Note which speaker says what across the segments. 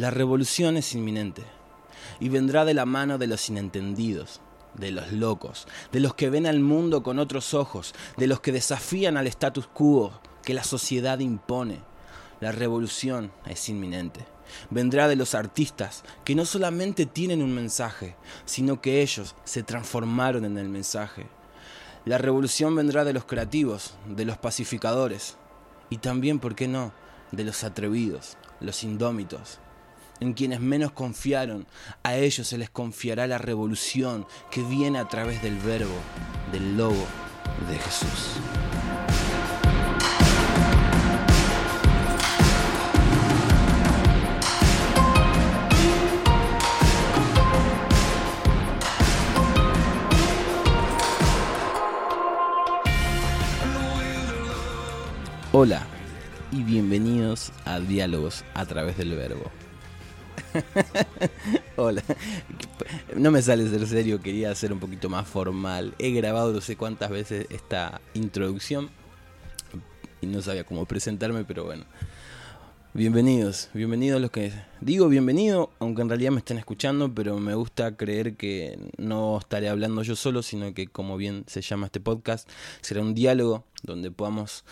Speaker 1: La revolución es inminente y vendrá de la mano de los inentendidos, de los locos, de los que ven al mundo con otros ojos, de los que desafían al status quo que la sociedad impone. La revolución es inminente. Vendrá de los artistas que no solamente tienen un mensaje, sino que ellos se transformaron en el mensaje. La revolución vendrá de los creativos, de los pacificadores y también, ¿por qué no?, de los atrevidos, los indómitos. En quienes menos confiaron, a ellos se les confiará la revolución que viene a través del verbo, del logo de Jesús. Hola y bienvenidos a Diálogos a través del verbo. Hola, no me sale ser serio, quería ser un poquito más formal. He grabado no sé cuántas veces esta introducción y no sabía cómo presentarme, pero bueno. Bienvenidos, bienvenidos los que digo bienvenido, aunque en realidad me estén escuchando, pero me gusta creer que no estaré hablando yo solo, sino que como bien se llama este podcast, será un diálogo donde podamos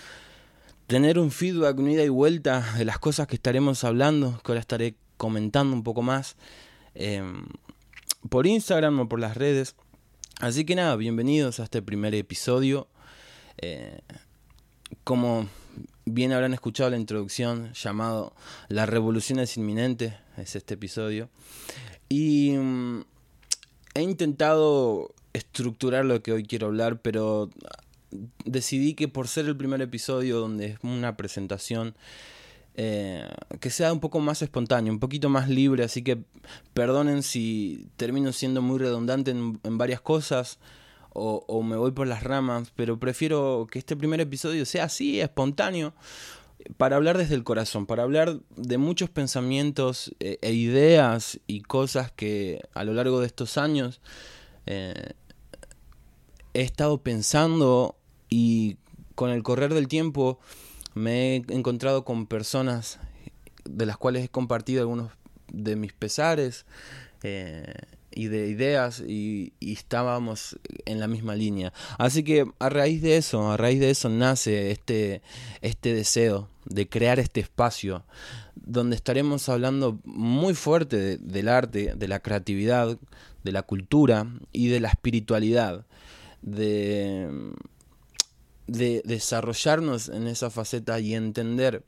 Speaker 1: tener un feedback, una ida y vuelta de las cosas que estaremos hablando, que ahora estaré comentando un poco más em, por Instagram o por las redes. Así que nada, bienvenidos a este primer episodio. Eh, como bien habrán escuchado la introducción llamado La revolución es inminente, es este episodio. Y mm, he intentado estructurar lo que hoy quiero hablar, pero decidí que por ser el primer episodio donde es una presentación, eh, que sea un poco más espontáneo, un poquito más libre, así que perdonen si termino siendo muy redundante en, varias cosas o, me voy por las ramas, pero prefiero que este primer episodio sea así, espontáneo, para hablar desde el corazón, para hablar de muchos pensamientos eh, e ideas y cosas que a lo largo de estos años eh, he estado pensando y con el correr del tiempo me he encontrado con personas de las cuales he compartido algunos de mis pesares eh, y de ideas y, estábamos en la misma línea. Así que a raíz de eso, a raíz de eso nace este, este deseo de crear este espacio donde estaremos hablando muy fuerte del arte, de la creatividad, de la cultura y de la espiritualidad, de de desarrollarnos en esa faceta y entender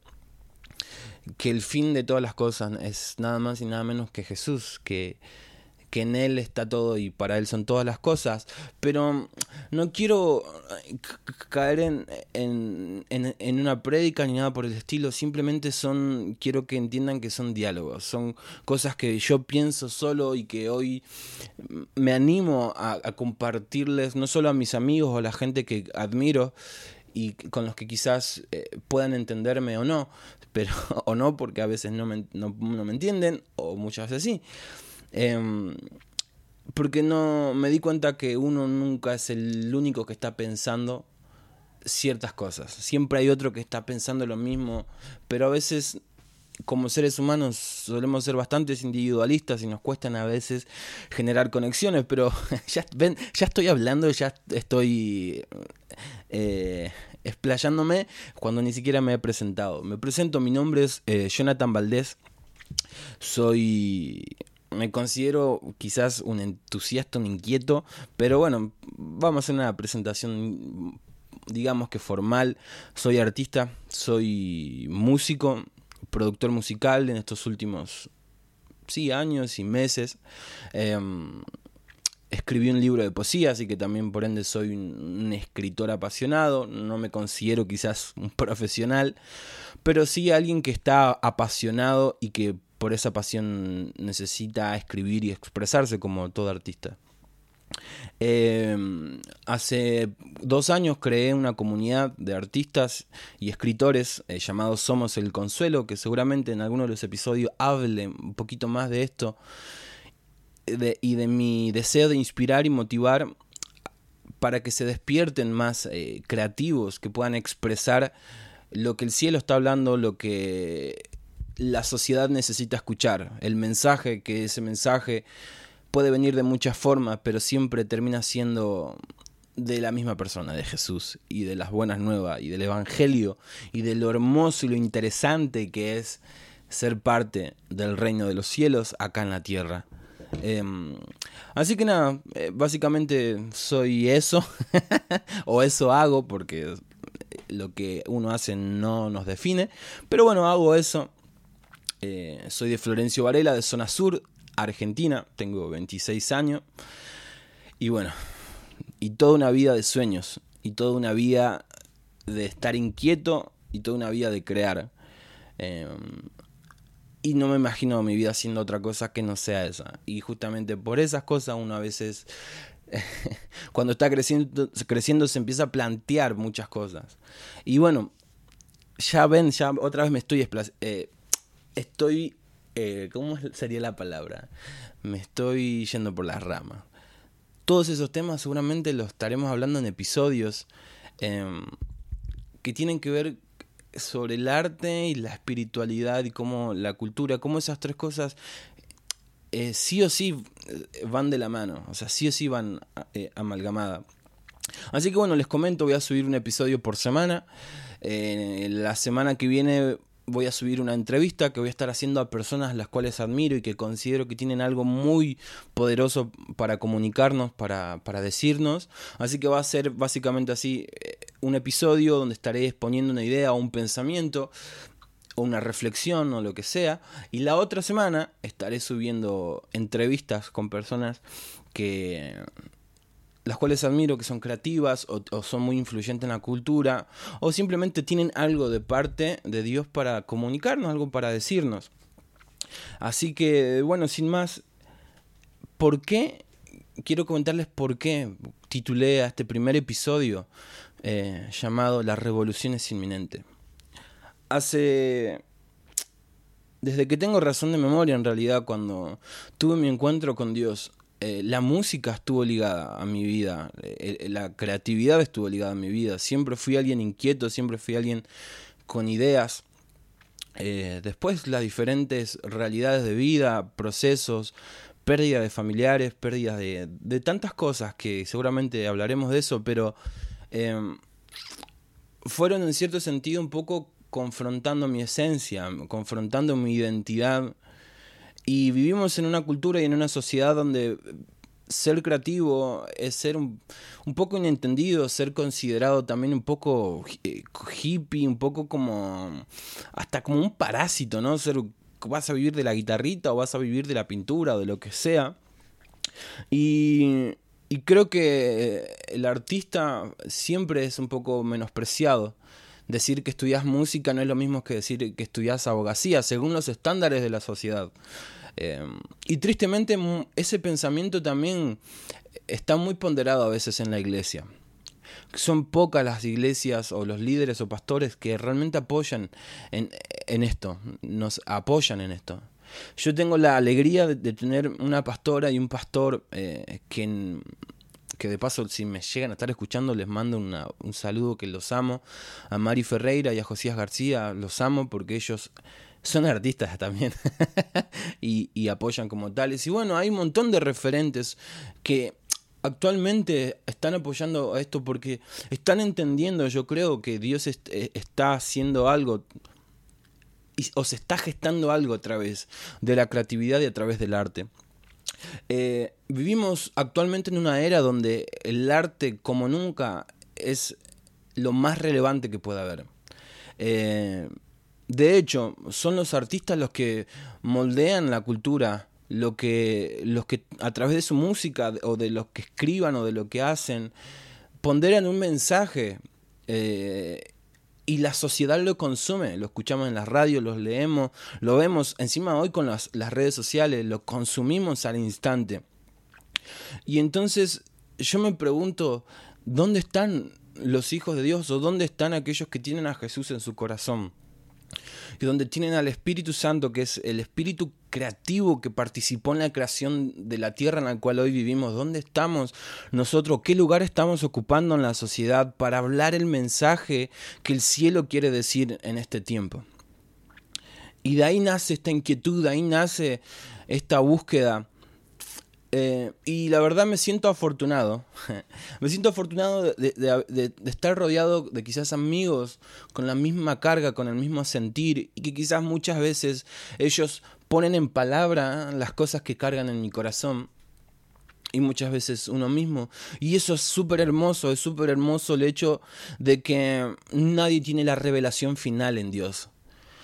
Speaker 1: que el fin de todas las cosas es nada más y nada menos que Jesús, que que en Él está todo y para Él son todas las cosas, pero no quiero eh, caer en, en, en, una prédica ni nada por el estilo, simplemente son, quiero que entiendan que son diálogos, son cosas que yo pienso solo y que hoy me animo a, compartirles, no solo a mis amigos o a la gente que admiro, y con los que quizás eh, puedan entenderme o no, pero o no porque a veces no me, no, no me entienden o muchas veces sí. Em, porque no me di cuenta que uno nunca es el único que está pensando ciertas cosas. Siempre hay otro que está pensando lo mismo, pero a veces como seres humanos solemos ser bastante individualistas y nos cuestan a veces generar conexiones, pero ya estoy hablando, ya estoy eh, explayándome cuando ni siquiera me he presentado. Me presento, mi nombre es eh, Jonathan Valdés, soy me considero quizás un entusiasta, un inquieto, pero bueno, vamos a hacer una presentación, digamos que formal. Soy artista, soy músico, productor musical en estos últimos, sí, años y meses. Em, escribí un libro de poesía, así que también por ende soy un, escritor apasionado. No me considero quizás un profesional, pero sí alguien que está apasionado y que por esa pasión necesita escribir y expresarse como todo artista. Em, hace dos años creé una comunidad de artistas y escritores eh, llamados Somos el Consuelo, que seguramente en alguno de los episodios hable un poquito más de esto y de mi deseo de inspirar y motivar para que se despierten más eh, creativos, que puedan expresar lo que el cielo está hablando, lo que la sociedad necesita escuchar. El mensaje, que ese mensaje puede venir de muchas formas, pero siempre termina siendo de la misma persona, de Jesús, y de las buenas nuevas, y del Evangelio, y de lo hermoso y lo interesante que es ser parte del reino de los cielos acá en la tierra. Em, así que nada, eh, básicamente soy eso, o eso hago, porque lo que uno hace no nos define, pero bueno, hago eso. Eh, soy de Florencio Varela, de zona sur, Argentina, tengo 26 años, y bueno, y toda una vida de sueños, y toda una vida de estar inquieto, y toda una vida de crear. Em, y no me imagino mi vida haciendo otra cosa que no sea esa. Y justamente por esas cosas uno a veces, cuando está creciendo, creciendo, se empieza a plantear muchas cosas. Y bueno, ya ven, ya otra vez me estoy... Eh, estoy... Eh, ¿Cómo sería la palabra? Me estoy yendo por las ramas. Todos esos temas seguramente los estaremos hablando en episodios em, que tienen que ver sobre el arte y la espiritualidad y cómo la cultura, cómo esas tres cosas eh, sí o sí eh, van de la mano, o sea, sí o sí van amalgamadas. Así que bueno, les comento, voy a subir un episodio por semana. la semana que viene voy a subir una entrevista que voy a estar haciendo a personas las cuales admiro y que considero que tienen algo muy poderoso para comunicarnos, para, para decirnos. Así que va a ser básicamente así un episodio donde estaré exponiendo una idea o un pensamiento o una reflexión o lo que sea. Y la otra semana estaré subiendo entrevistas con personas que las cuales admiro, que son creativas o, son muy influyentes en la cultura, o simplemente tienen algo de parte de Dios para comunicarnos, algo para decirnos. Así que, bueno, sin más, ¿por qué? Quiero comentarles por qué titulé a este primer episodio eh, llamado La revolución es inminente. Hace... Desde que tengo razón de memoria, en realidad, cuando tuve mi encuentro con Dios, eh, la música estuvo ligada a mi vida, eh, la creatividad estuvo ligada a mi vida. Siempre fui alguien inquieto, siempre fui alguien con ideas. después las diferentes realidades de vida, procesos, pérdida de familiares, pérdida de, de tantas cosas que seguramente hablaremos de eso, pero Em, fueron en cierto sentido un poco confrontando mi esencia, confrontando mi identidad. Y vivimos en una cultura y en una sociedad donde ser creativo es ser un, poco inentendido, ser considerado también un poco eh, hippie, un poco como hasta como un parásito, ¿no? Ser vas a vivir de la guitarrita o vas a vivir de la pintura o de lo que sea. Y y creo que el artista siempre es un poco menospreciado. Decir que estudias música no es lo mismo que decir que estudias abogacía, según los estándares de la sociedad. Eh, y tristemente ese pensamiento también está muy ponderado a veces en la iglesia. Son pocas las iglesias o los líderes o pastores que realmente apoyan en, en esto, nos apoyan en esto. Yo tengo la alegría de, tener una pastora y un pastor eh, que, que de paso si me llegan a estar escuchando les mando un saludo que los amo. A Mari Ferreira y a Josías García los amo porque ellos son artistas también y, y apoyan como tales. Y bueno, hay un montón de referentes que actualmente están apoyando a esto porque están entendiendo, yo creo, que Dios eh, está haciendo algo o se está gestando algo a través de la creatividad y a través del arte. Eh, vivimos actualmente en una era donde el arte como nunca es lo más relevante que puede haber. Eh, de hecho, son los artistas los que moldean la cultura, lo que, los que a través de su música o de lo que escriban o de lo que hacen, ponderan un mensaje eh, y la sociedad lo consume, lo escuchamos en las radios, lo leemos, lo vemos encima hoy con las, redes sociales, lo consumimos al instante. Y entonces yo me pregunto, ¿dónde están los hijos de Dios o dónde están aquellos que tienen a Jesús en su corazón? Y donde tienen al Espíritu Santo, que es el Espíritu creativo que participó en la creación de la tierra en la cual hoy vivimos. ¿Dónde estamos nosotros? ¿Qué lugar estamos ocupando en la sociedad para hablar el mensaje que el cielo quiere decir en este tiempo? Y de ahí nace esta inquietud, de ahí nace esta búsqueda. Eh, y la verdad me siento afortunado. me siento afortunado de, estar rodeado de quizás amigos con la misma carga, con el mismo sentir. Y que quizás muchas veces ellos ponen en palabra las cosas que cargan en mi corazón y muchas veces uno mismo. Y eso es súper hermoso, es súper hermoso el hecho de que nadie tiene la revelación final en Dios,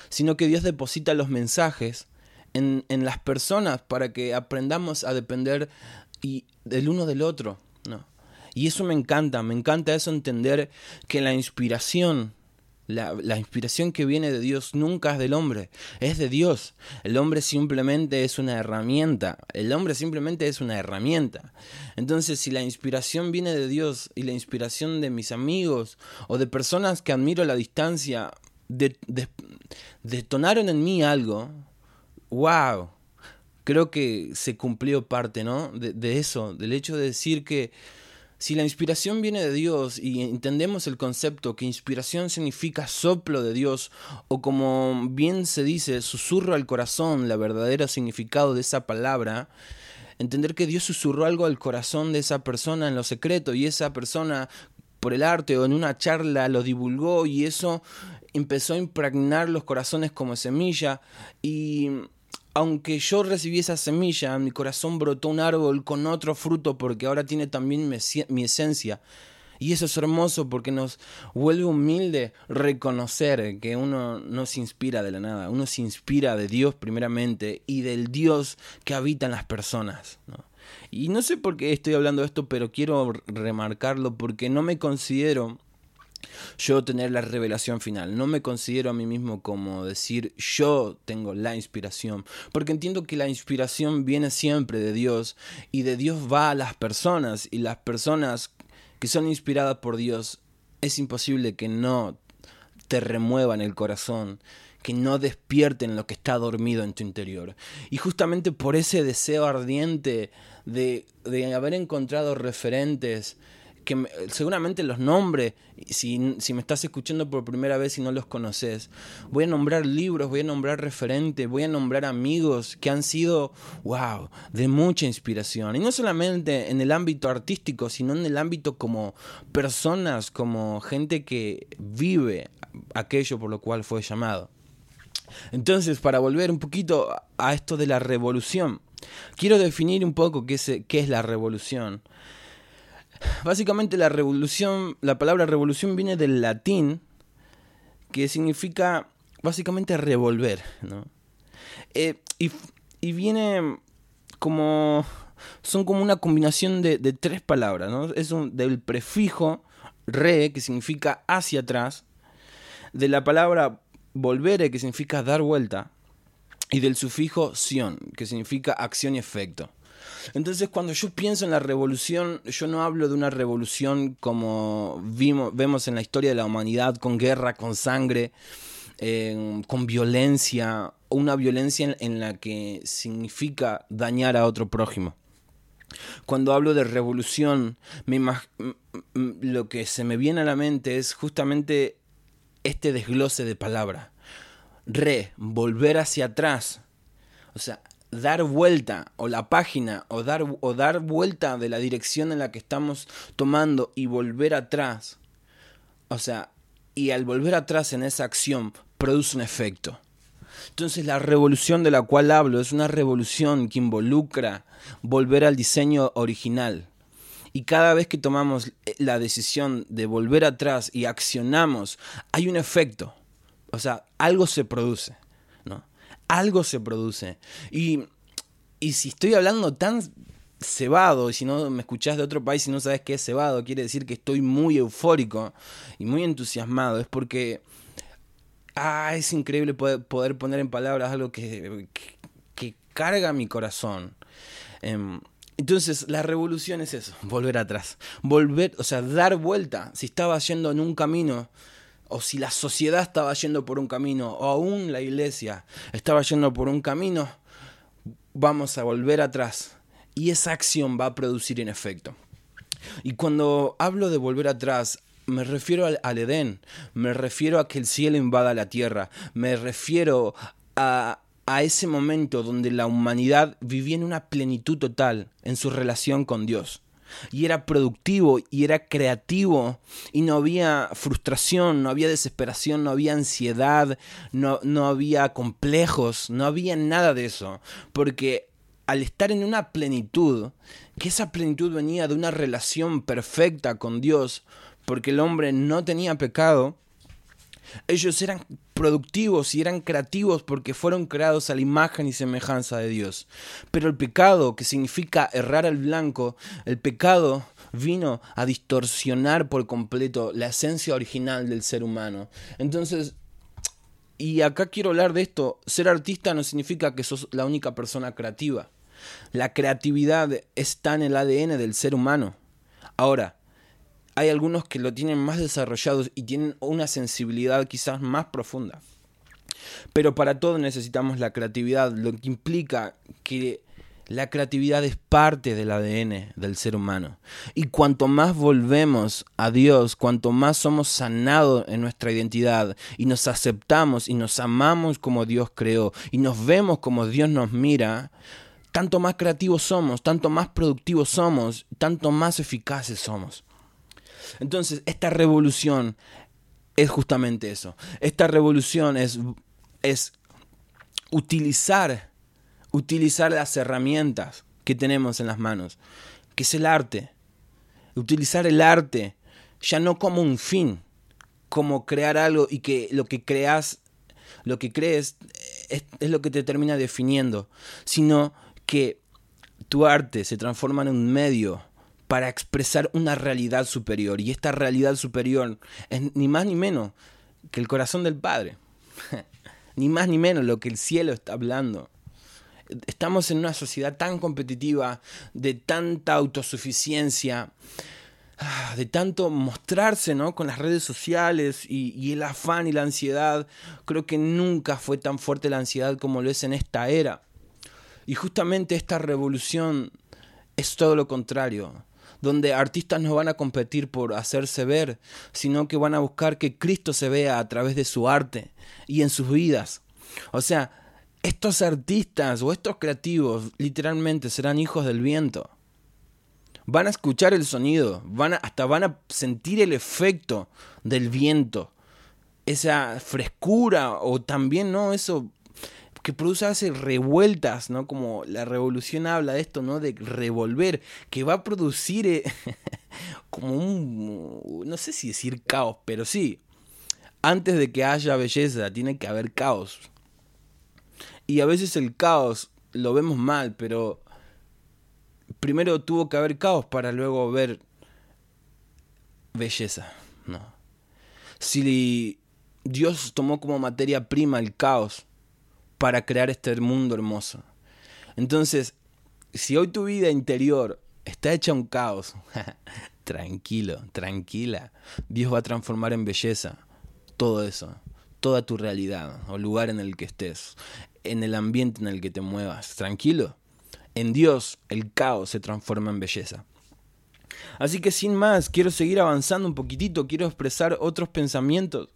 Speaker 1: sino que Dios deposita los mensajes en, en las personas para que aprendamos a depender y, del uno del otro. ¿no? Y eso me encanta, me encanta eso entender que la inspiración la, inspiración que viene de Dios nunca es del hombre, es de Dios. El hombre simplemente es una herramienta. El hombre simplemente es una herramienta. Entonces, si la inspiración viene de Dios y la inspiración de mis amigos o de personas que admiro a la distancia detonaron en mí algo, wow, creo que se cumplió parte, ¿no? de eso, del hecho de decir que si la inspiración viene de Dios y entendemos el concepto que inspiración significa soplo de Dios o como bien se dice, susurro al corazón, la verdadera significado de esa palabra, entender que Dios susurró algo al corazón de esa persona en lo secreto y esa persona por el arte o en una charla lo divulgó y eso empezó a impregnar los corazones como semilla y aunque yo recibí esa semilla, mi corazón brotó un árbol con otro fruto porque ahora tiene también mi esencia. Y eso es hermoso porque nos vuelve humilde reconocer que uno no se inspira de la nada, uno se inspira de Dios primeramente y del Dios que habita en las personas. Y no sé por qué estoy hablando de esto, pero quiero remarcarlo porque no me considero yo tener la revelación final. No me considero a mí mismo como decir yo tengo la inspiración, porque entiendo que la inspiración viene siempre de Dios y de Dios va a las personas y las personas que son inspiradas por Dios es imposible que no te remuevan el corazón, que no despierten lo que está dormido en tu interior. Y justamente por ese deseo ardiente de, de haber encontrado referentes que seguramente los nombres, si, si, me estás escuchando por primera vez y no los conoces, voy a nombrar libros, voy a nombrar referentes, voy a nombrar amigos que han sido, wow, de mucha inspiración. Y no solamente en el ámbito artístico, sino en el ámbito como personas, como gente que vive aquello por lo cual fue llamado. Entonces, para volver un poquito a esto de la revolución, quiero definir un poco qué es, qué es la revolución. Básicamente la revolución, la palabra revolución viene del latín, que significa básicamente revolver, ¿no? Eh, y, viene como... Son como una combinación de, tres palabras, ¿no? Es un, del prefijo re, que significa hacia atrás, de la palabra volvere, que significa dar vuelta, y del sufijo sion, que significa acción y efecto. Entonces, cuando yo pienso en la revolución, yo no hablo de una revolución como vimos, vemos en la historia de la humanidad, con guerra, con sangre, con violencia, una violencia en, la que significa dañar a otro prójimo. Cuando hablo de revolución, lo que se me viene a la mente es justamente este desglose de palabra. Re, volver hacia atrás. O sea, dar vuelta o la página o dar, o dar vuelta de la dirección en la que estamos tomando y volver atrás. O sea, y al volver atrás en esa acción produce un efecto. Entonces la revolución de la cual hablo es una revolución que involucra volver al diseño original. Y cada vez que tomamos la decisión de volver atrás y accionamos, hay un efecto. O sea, algo se produce algo se produce. Y, y si estoy hablando tan cebado, y si no me escuchás de otro país y no sabes qué es cebado, quiere decir que estoy muy eufórico y muy entusiasmado. Es porque ah, es increíble poder, poner en palabras algo que, que, carga mi corazón. Em, entonces, la revolución es eso, volver atrás. Volver, o sea, dar vuelta. Si estaba yendo en un camino, o si la sociedad estaba yendo por un camino, o aún la iglesia estaba yendo por un camino, vamos a volver atrás. Y esa acción va a producir en efecto. Y cuando hablo de volver atrás, me refiero al, Edén, me refiero a que el cielo invada la tierra, me refiero a, a ese momento donde la humanidad vivía en una plenitud total en su relación con Dios. Y era productivo y era creativo y no había frustración, no había desesperación, no había ansiedad, no, no había complejos, no había nada de eso. Porque al estar en una plenitud, que esa plenitud venía de una relación perfecta con Dios, porque el hombre no tenía pecado, ellos eran productivos y eran creativos porque fueron creados a la imagen y semejanza de Dios. Pero el pecado, que significa errar al blanco, el pecado vino a distorsionar por completo la esencia original del ser humano. Entonces, y acá quiero hablar de esto, ser artista no significa que sos la única persona creativa. La creatividad está en el ADN del ser humano. Ahora, hay algunos que lo tienen más desarrollados y tienen una sensibilidad quizás más profunda. Pero para todo necesitamos la creatividad, lo que implica que la creatividad es parte del ADN del ser humano. Y cuanto más volvemos a Dios, cuanto más somos sanados en nuestra identidad y nos aceptamos y nos amamos como Dios creó y nos vemos como Dios nos mira, tanto más creativos somos, tanto más productivos somos, tanto más eficaces somos. Entonces, esta revolución es justamente eso. Esta revolución es, es utilizar, utilizar las herramientas que tenemos en las manos, que es el arte. Utilizar el arte ya no como un fin, como crear algo y que lo que creas, lo que crees es, es lo que te termina definiendo, sino que tu arte se transforma en un medio para expresar una realidad superior. Y esta realidad superior es ni más ni menos que el corazón del Padre. ni más ni menos lo que el cielo está hablando. Estamos en una sociedad tan competitiva, de tanta autosuficiencia, ah, de tanto mostrarse ¿no? con las redes sociales y, y el afán y la ansiedad. Creo que nunca fue tan fuerte la ansiedad como lo es en esta era. Y justamente esta revolución es todo lo contrario donde artistas no van a competir por hacerse ver, sino que van a buscar que Cristo se vea a través de su arte y en sus vidas. O sea, estos artistas o estos creativos literalmente serán hijos del viento. Van a escuchar el sonido, van hasta van a sentir el efecto del viento, esa frescura o también no eso que produce hace revueltas, ¿no? Como la revolución habla de esto, ¿no? De revolver, que va a producir eh, como un, no sé si decir caos, pero sí, antes de que haya belleza, tiene que haber caos. Y a veces el caos lo vemos mal, pero primero tuvo que haber caos para luego ver belleza, ¿no? Si Dios tomó como materia prima el caos, para crear este mundo hermoso. Entonces, si hoy tu vida interior está hecha un caos, tranquilo, tranquila, Dios va a transformar en belleza todo eso, toda tu realidad o lugar en el que estés, en el ambiente en el que te muevas, tranquilo. En Dios el caos se transforma en belleza. Así que sin más, quiero seguir avanzando un poquitito, quiero expresar otros pensamientos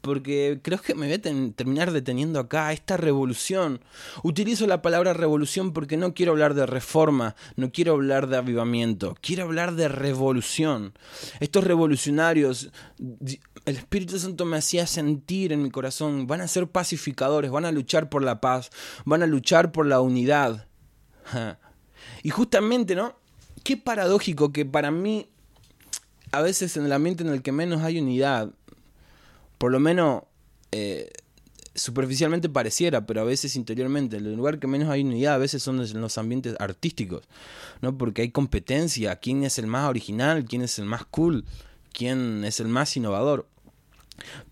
Speaker 1: porque creo que me voy a terminar deteniendo acá, esta revolución. Utilizo la palabra revolución porque no quiero hablar de reforma, no quiero hablar de avivamiento, quiero hablar de revolución. Estos revolucionarios, el Espíritu Santo me hacía sentir en mi corazón, van a ser pacificadores, van a luchar por la paz, van a luchar por la unidad. Y justamente, ¿no? Qué paradójico que para mí, a veces en el ambiente en el que menos hay unidad, por lo menos eh, superficialmente pareciera, pero a veces interiormente, el lugar que menos hay unidad a veces son los ambientes artísticos, ¿no? Porque hay competencia, quién es el más original, quién es el más cool, quién es el más innovador.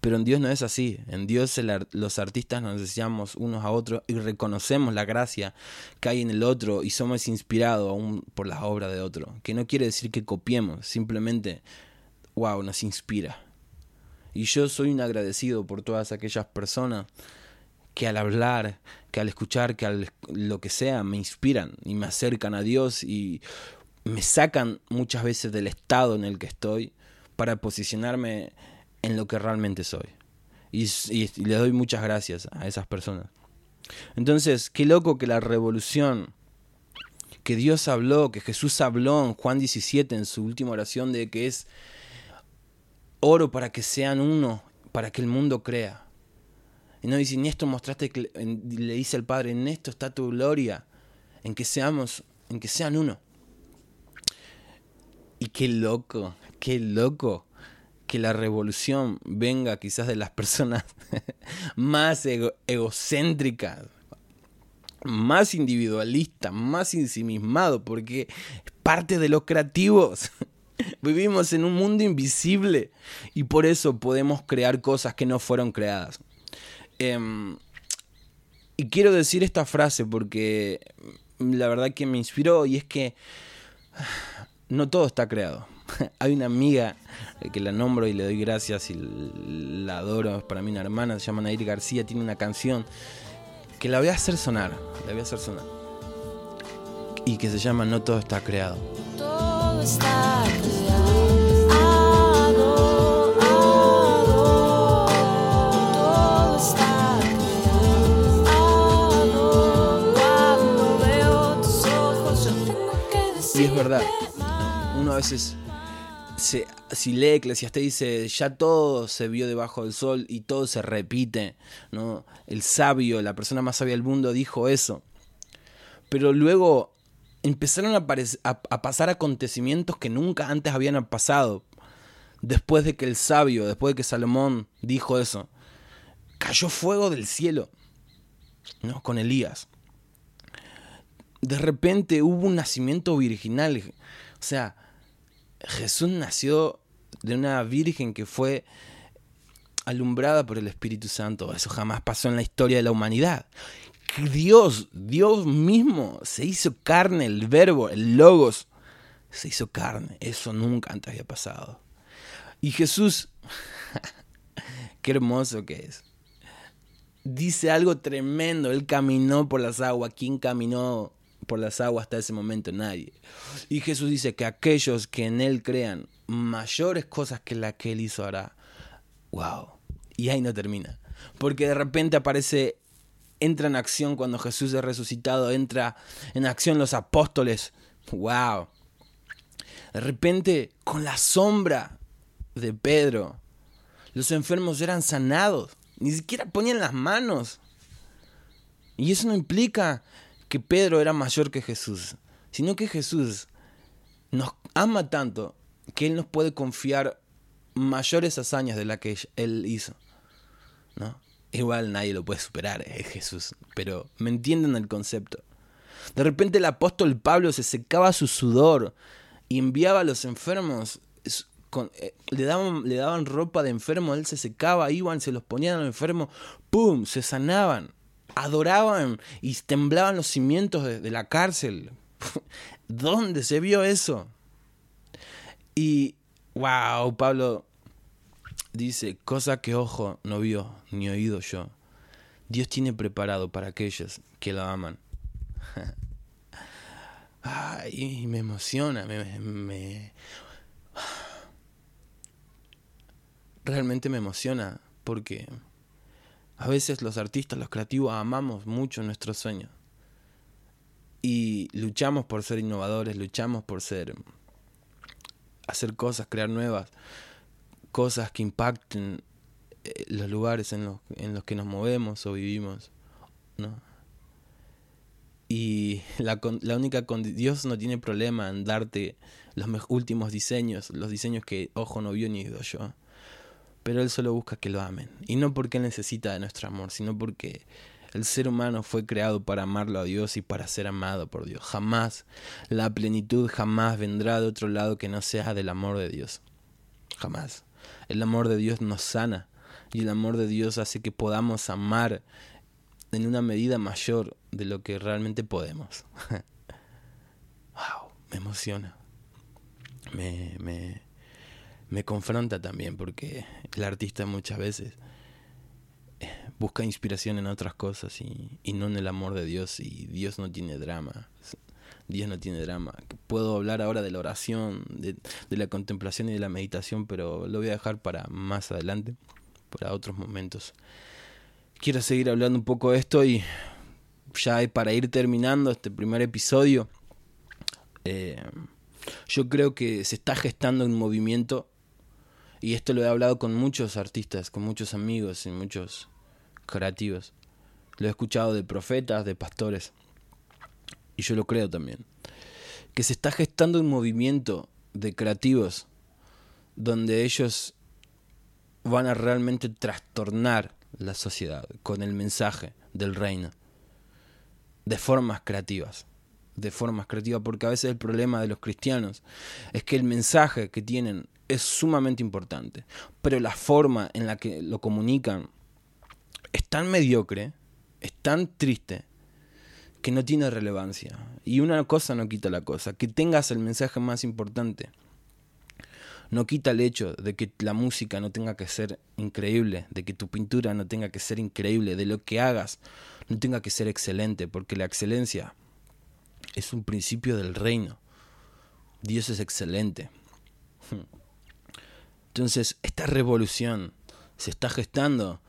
Speaker 1: Pero en Dios no es así. En Dios los artistas nos deseamos unos a otros y reconocemos la gracia que hay en el otro y somos inspirados aún por las obras de otro. Que no quiere decir que copiemos, simplemente, wow, nos inspira. Y yo soy un agradecido por todas aquellas personas que al hablar, que al escuchar, que al lo que sea, me inspiran y me acercan a Dios y me sacan muchas veces del estado en el que estoy para posicionarme en lo que realmente soy. Y, y, le doy muchas gracias a esas personas. Entonces, qué loco que la revolución que Dios habló, que Jesús habló en Juan 17 en su última oración de que es oro para que sean uno, para que el mundo crea. Y no dice, en esto mostraste, que, le dice al Padre, en esto está tu gloria, en que seamos, en que sean uno. Y qué loco, qué loco que la revolución venga quizás de las personas más egocéntricas, más individualistas, más ensimismados, porque es parte de los creativos. Vivimos en un mundo invisible y por eso podemos crear cosas que no fueron creadas. Em, y quiero decir esta frase porque la verdad que me inspiró y es que no todo está creado. Hay una amiga que la nombro y le doy gracias y la adoro, es para mí una hermana, se llama Nair García, tiene una canción que la voy a hacer sonar, la voy a hacer sonar. Y que se llama No todo está creado. Y es verdad, uno a veces si lee Eclesiastés dice, ya todo se vio debajo del sol y todo se repite, ¿no? El sabio, la persona más sabia del mundo dijo eso. Pero luego empezaron a, pasar acontecimientos que nunca antes habían pasado. Después de que el sabio, después de que Salomón dijo eso, cayó fuego del cielo, ¿no? Con Elías. De repente hubo un nacimiento virginal. O sea, Jesús nació de una virgen que fue alumbrada por el Espíritu Santo. Eso jamás pasó en la historia de la humanidad. Dios, Dios mismo se hizo carne, el verbo, el logos, se hizo carne. Eso nunca antes había pasado. Y Jesús, qué hermoso que es. Dice algo tremendo. Él caminó por las aguas. ¿Quién caminó por las aguas hasta ese momento nadie. Y Jesús dice que aquellos que en Él crean mayores cosas que las que Él hizo hará. ¡Wow! Y ahí no termina. Porque de repente aparece, entra en acción cuando Jesús es resucitado, entra en acción los apóstoles. ¡Wow! De repente, con la sombra de Pedro, los enfermos eran sanados. Ni siquiera ponían las manos. Y eso no implica que Pedro era mayor que Jesús, sino que Jesús nos ama tanto que Él nos puede confiar mayores hazañas de las que Él hizo. ¿no? Igual nadie lo puede superar, es Jesús, pero me entienden el concepto. De repente el apóstol Pablo se secaba su sudor y enviaba a los enfermos, eh, le, daban, le daban ropa de enfermo, él se secaba, iban, se los ponían a los enfermos, ¡pum! Se sanaban adoraban y temblaban los cimientos de, la cárcel. ¿Dónde se vio eso? Y, wow, Pablo dice, cosa que ojo no vio ni oído yo. Dios tiene preparado para aquellos que lo aman. Ay, me emociona, me, me, realmente me emociona porque a veces los artistas, los creativos, amamos mucho nuestros sueños. Y luchamos por ser innovadores, luchamos por ser hacer cosas, crear nuevas cosas que impacten eh, los lugares en los, en los que nos movemos o vivimos, ¿no? Y la, la única Dios no tiene problema en darte los últimos diseños, los diseños que ojo no vio ni oído yo pero Él solo busca que lo amen. Y no porque Él necesita de nuestro amor, sino porque el ser humano fue creado para amarlo a Dios y para ser amado por Dios. Jamás la plenitud jamás vendrá de otro lado que no sea del amor de Dios. Jamás. El amor de Dios nos sana y el amor de Dios hace que podamos amar en una medida mayor de lo que realmente podemos. wow, me emociona. Me, me, me confronta también porque el artista muchas veces eh, busca inspiración en otras cosas y, no en el amor de Dios y Dios no tiene drama. Dios no tiene drama. Puedo hablar ahora de la oración, de, la contemplación y de la meditación, pero lo voy a dejar para más adelante, para otros momentos. quiero seguir hablando un poco de esto y ya para ir terminando este primer episodio, eh, yo creo que se está gestando un movimiento, y esto lo he hablado con muchos artistas, con muchos amigos y muchos creativos. Lo he escuchado de profetas, de pastores, y yo lo creo también. Que se está gestando un movimiento de creativos donde ellos van a realmente trastornar la sociedad con el mensaje del reino de formas creativas de formas creativas porque a veces el problema de los cristianos es que el mensaje que tienen es sumamente importante pero la forma en la que lo comunican es tan mediocre es tan triste que no tiene relevancia y una cosa no quita la cosa que tengas el mensaje más importante no quita el hecho de que la música no tenga que ser increíble, de que tu pintura no tenga que ser increíble, de lo que hagas no tenga que ser excelente, porque la excelencia es un principio del reino. Dios es excelente. Entonces, esta revolución se está gestando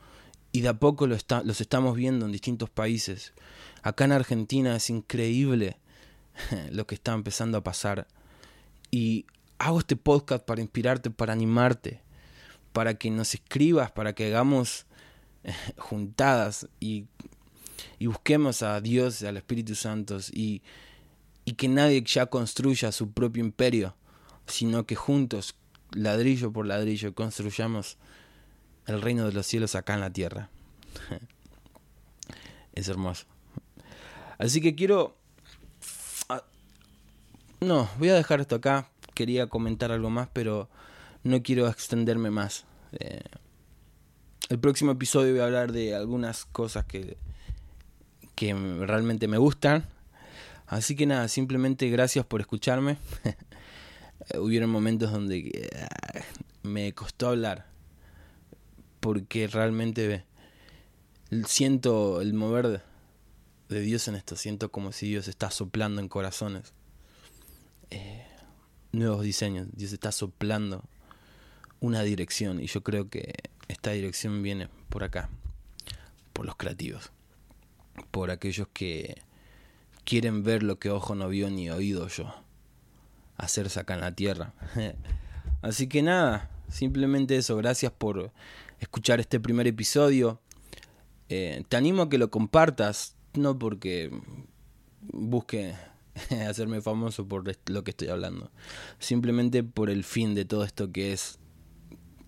Speaker 1: y de a poco lo está, los estamos viendo en distintos países. Acá en Argentina es increíble lo que está empezando a pasar. Y hago este podcast para inspirarte, para animarte, para que nos escribas, para que hagamos eh, juntadas y, busquemos a Dios y al Espíritu Santo y, y que nadie ya construya su propio imperio, sino que juntos, ladrillo por ladrillo, construyamos el reino de los cielos acá en la tierra. Es hermoso. Así que quiero... Ah, no, voy a dejar esto acá quería comentar algo más, pero no quiero extenderme más. Eh, el próximo episodio voy a hablar de algunas cosas que, que realmente me gustan. Así que nada, simplemente gracias por escucharme. Hubieron momentos donde eh, me costó hablar. Porque realmente siento el mover de Dios en esto. Siento como si Dios está soplando en corazones. Eh, nuevos diseños. Dios está soplando una dirección y yo creo que esta dirección viene por acá, por los creativos, por aquellos que quieren ver lo que ojo no vio ni oído yo, hacerse acá en la tierra. Así que nada, simplemente eso, gracias por escuchar este primer episodio. Eh, te animo a que lo compartas, no porque busque hacerme famoso por lo que estoy hablando. Simplemente por el fin de todo esto que es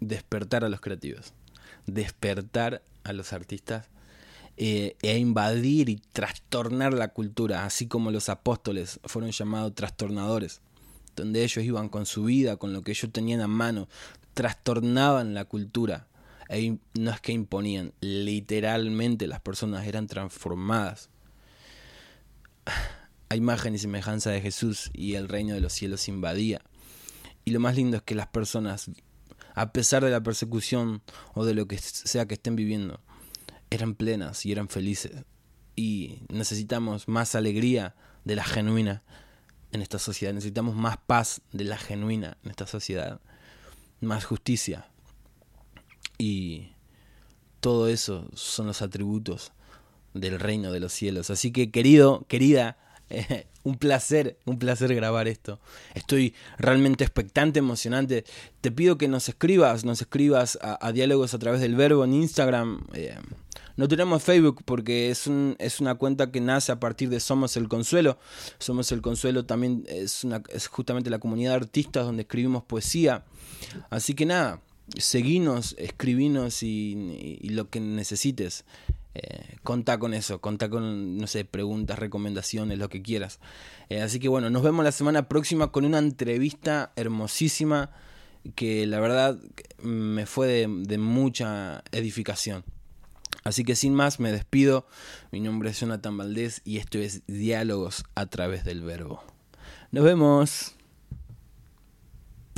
Speaker 1: despertar a los creativos, despertar a los artistas eh, e invadir y trastornar la cultura, así como los apóstoles fueron llamados trastornadores, donde ellos iban con su vida, con lo que ellos tenían a mano, trastornaban la cultura. E no es que imponían, literalmente las personas eran transformadas a imagen y semejanza de Jesús y el reino de los cielos invadía. Y lo más lindo es que las personas, a pesar de la persecución o de lo que sea que estén viviendo, eran plenas y eran felices. Y necesitamos más alegría de la genuina en esta sociedad. Necesitamos más paz de la genuina en esta sociedad. Más justicia. Y todo eso son los atributos del reino de los cielos. Así que querido, querida, un placer, un placer grabar esto. Estoy realmente expectante, emocionante. Te pido que nos escribas, nos escribas a, diálogos a través del verbo en Instagram. Eh, no tenemos Facebook porque es, un, es una cuenta que nace a partir de Somos el Consuelo. Somos el Consuelo también es, una, es justamente la comunidad de artistas donde escribimos poesía. Así que nada, seguinos, escribinos y lo que necesites. Eh, con eso, contá con, no sé, preguntas, recomendaciones, lo que quieras. Eh, así que bueno, nos vemos la semana próxima con una entrevista hermosísima que la verdad me fue de, de mucha edificación. Así que sin más, me despido. Mi nombre es Jonathan Valdés y esto es Diálogos a través del Verbo. Nos vemos.